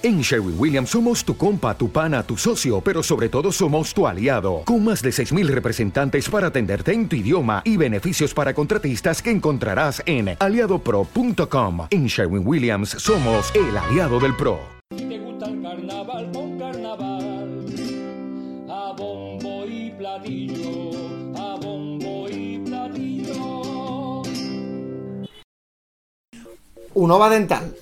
En Sherwin Williams somos tu compa, tu pana, tu socio, pero sobre todo somos tu aliado, con más de 6.000 representantes para atenderte en tu idioma y beneficios para contratistas que encontrarás en aliadopro.com. En Sherwin Williams somos el aliado del PRO. te gusta el carnaval, con carnaval, a bombo y platillo, a bombo y platillo. Unova Dental.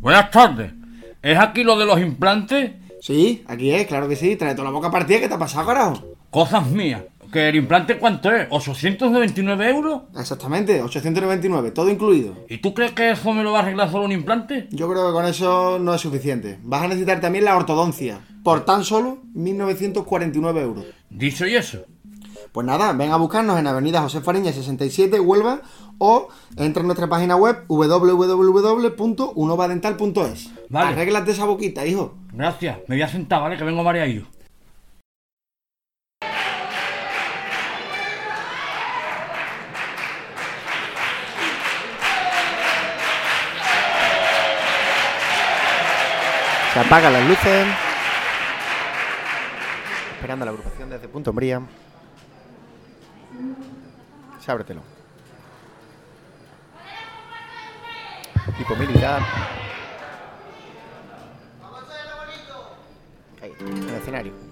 Buenas tardes. ¿Es aquí lo de los implantes? Sí, aquí es, claro que sí. Trae toda la boca partida. ¿Qué te ha pasado, carajo? Cosas mías. ¿Que el implante cuánto es? ¿829 euros? Exactamente, 899, todo incluido. ¿Y tú crees que eso me lo va a arreglar solo un implante? Yo creo que con eso no es suficiente. Vas a necesitar también la ortodoncia. Por tan solo 1949 euros. Dicho y eso. Pues nada, ven a buscarnos en Avenida José Fariña 67, Huelva, o entra en nuestra página web www.unovadental.es. Vale. Arréglate esa boquita, hijo. Gracias. Me voy a sentar, ¿vale? Que vengo mareado. Se apagan las luces. Esperando la agrupación desde Punto Umbría. Se ábretelo. Tipo militar. En el escenario.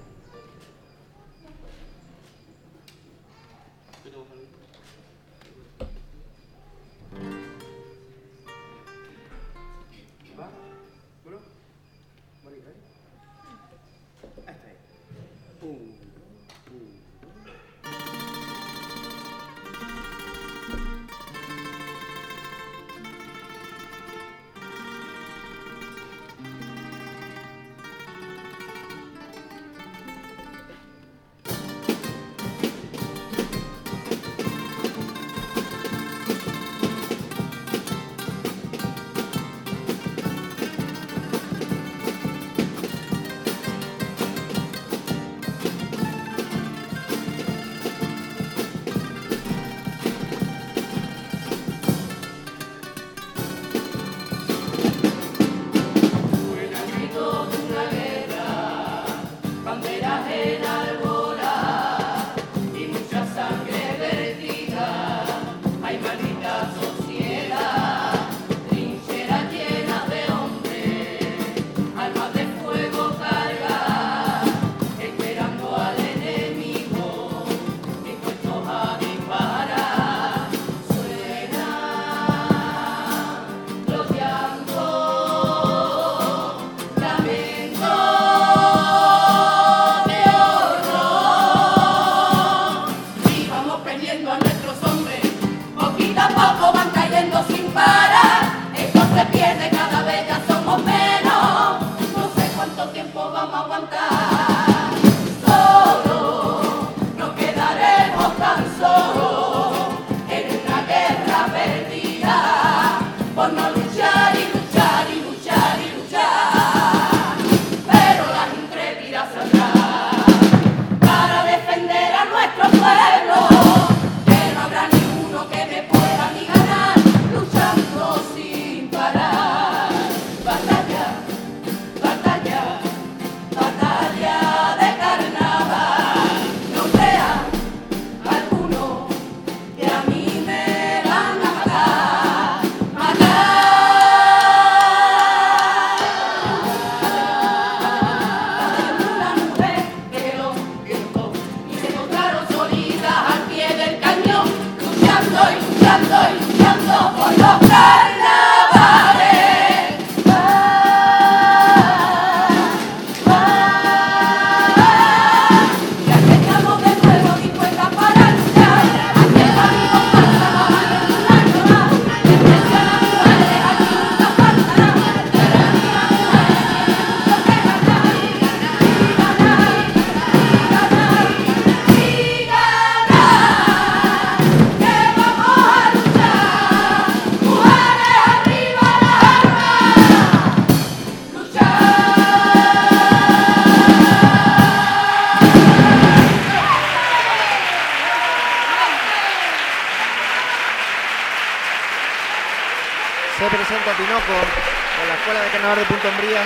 De Punto Umbría.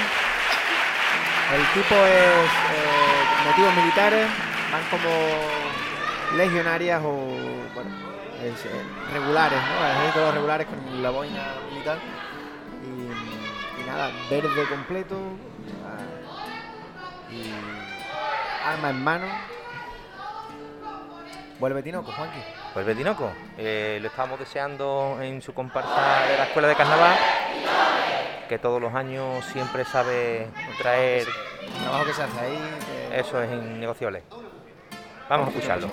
El tipo es eh, motivos militares, van como legionarias o eh, regulares, ¿no? El ejército de los regulares con la boina militar. Y, nada, verde completo. y arma en mano. Vuelve Tinoco, Juanqui. Pues Betinoco, eh, lo estábamos deseando en su comparsa de la Escuela de Carnaval, que todos los años siempre sabe traer, El trabajo que se hace ahí. que- eso es innegociable. Vamos a escucharlo.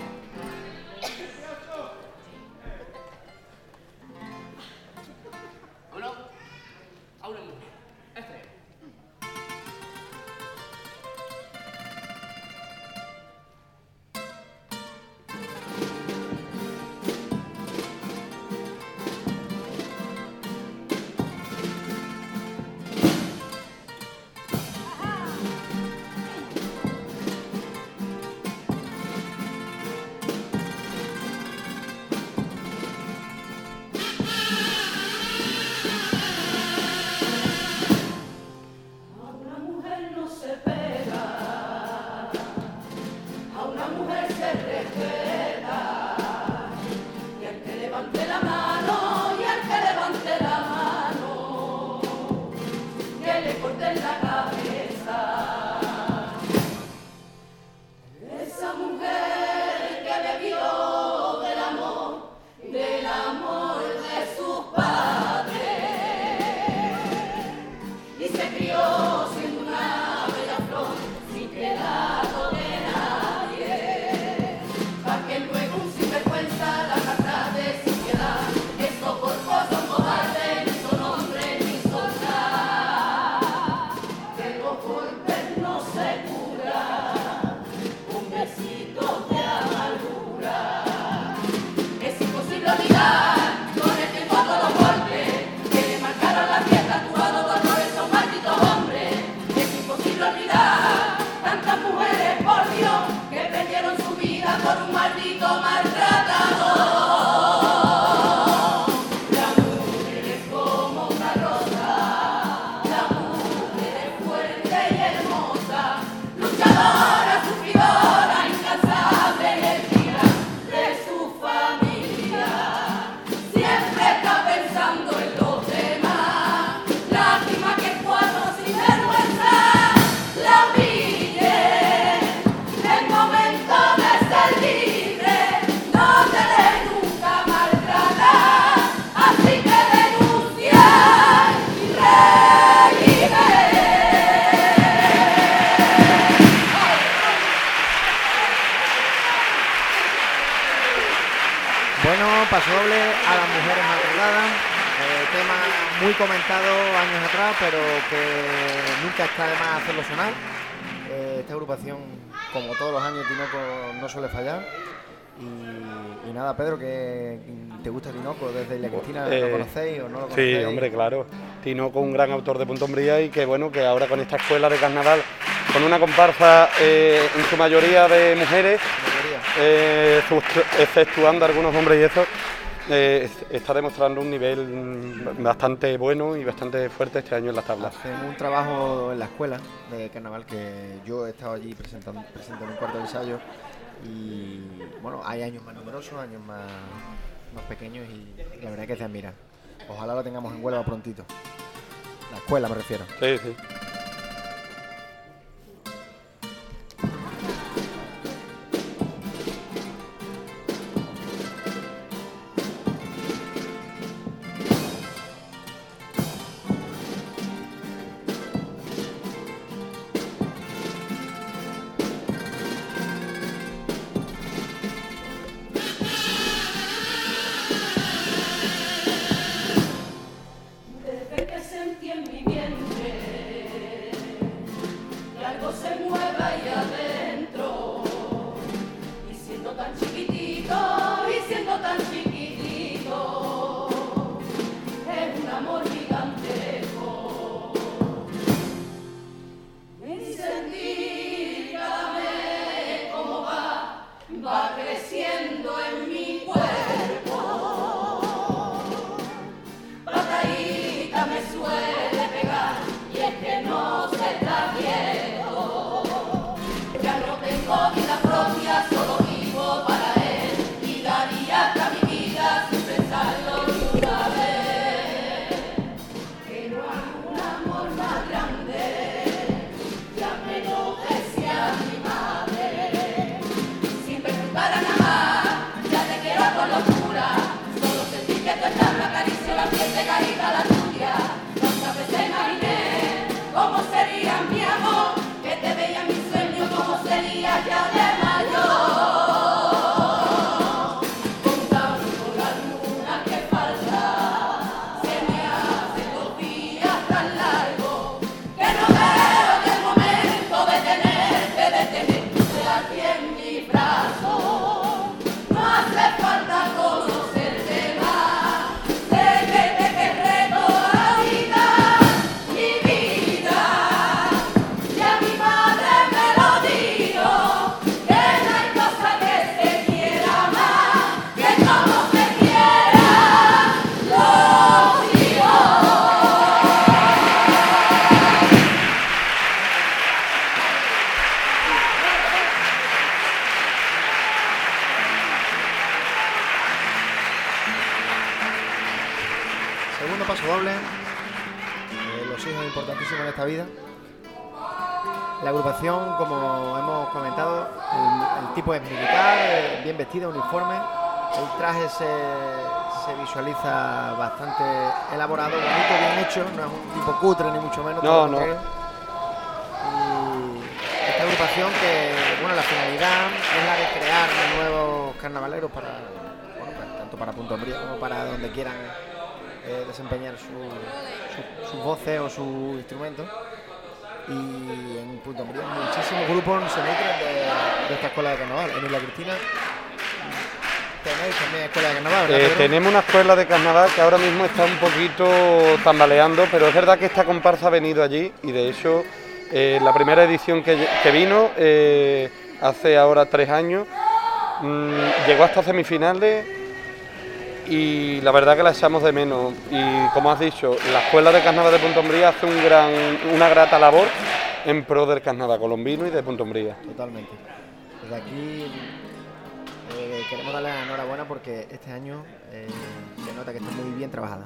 Comentado años atrás, pero que nunca está de más hacerlo sonar. Eh, esta agrupación, como todos los años, Tinoco no suele fallar. Y, y nada, Pedro, que te gusta Tinoco desde Isla Cristina, ¿lo Eh, conocéis o no lo conocéis? Sí, hombre, claro. Tinoco, un gran autor de Punto Umbría y que bueno, que ahora con esta escuela de carnaval, con una comparsa eh, en su mayoría de mujeres, exceptuando algunos hombres y eso, eh, es- está demostrando un nivel bastante bueno y bastante fuerte este año en las tablas. Hacen un trabajo en la escuela de carnaval que yo he estado allí presentando, presente en un cuarto de ensayo y bueno, hay años más numerosos, años más, más pequeños y la verdad que se admira. Ojalá lo tengamos en Huelva prontito. La escuela me refiero. Sí, sí. Traje se, se visualiza bastante elaborado, bonito, bien hecho. No es un tipo cutre ni mucho menos. No, no. Y esta agrupación que, bueno, la finalidad es la de crear nuevos carnavaleros para, bueno, pues, tanto para Punto Umbría como para donde quieran eh, desempeñar su, su- sus voces o sus instrumentos. Y en Punto Umbría muchísimos grupos se nutren de, de esta escuela de carnaval. En Isla Cristina tenéis también escuela de carnaval, ¿verdad, Eh, tenemos una escuela de carnaval que ahora mismo está un poquito tambaleando, pero es verdad que esta comparsa ha venido allí y de hecho eh, la primera edición que, que vino eh, hace ahora tres años mm, llegó hasta semifinales y la verdad que la echamos de menos. Y como has dicho, la escuela de carnaval de Punto Umbría hace un gran, una grata labor en pro del carnaval colombino y de Punto Umbría. Totalmente. Desde aquí queremos darle la enhorabuena porque este año eh, se nota que está muy bien trabajada.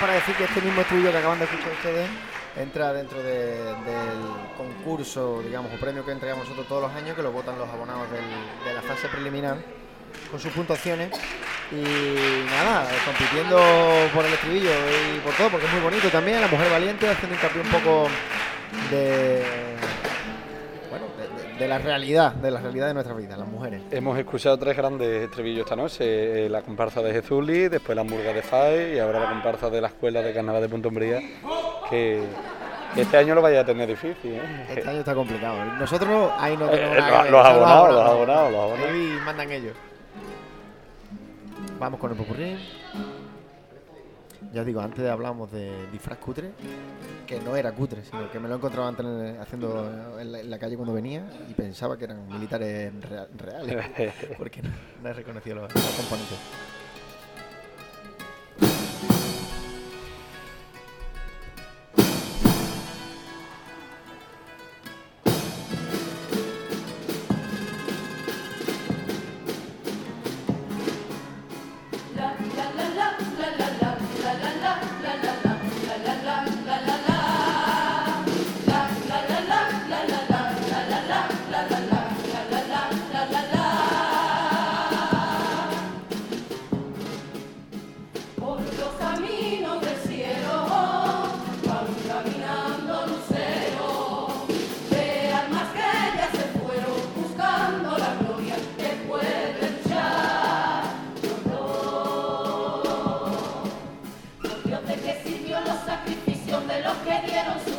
Para decir que este mismo estudio que acaban de escuchar ustedes entra dentro de- del concurso, digamos, o premio que entregamos nosotros todos los años, que lo votan los abonados de la fase preliminar con sus puntuaciones. Y nada, compitiendo por el estribillo y por todo, porque es muy bonito también. La mujer valiente haciendo hincapié un poco de. De, la realidad, de la realidad de nuestras vidas, las mujeres. Hemos escuchado tres grandes estribillos esta noche, eh, la comparsa de Jezuli, después la hamburga de Fai y ahora la comparsa de la Escuela de Carnaval de Punto Umbría, que, este año lo vaya a tener difícil. ¿eh? Este año está complicado. Nosotros ahí no tenemos Eh, nada los- abonados, los abonados, los abonados. Ahí mandan ellos. Vamos con el popurrí. Ya os digo, antes hablamos de disfraz cutre, que no era cutre, sino que me lo he encontrado antes haciendo en la, en la calle cuando venía y pensaba que eran militares rea- reales, porque no, no he reconocido los, los componentes. De que sirvió los sacrificios de los que dieron su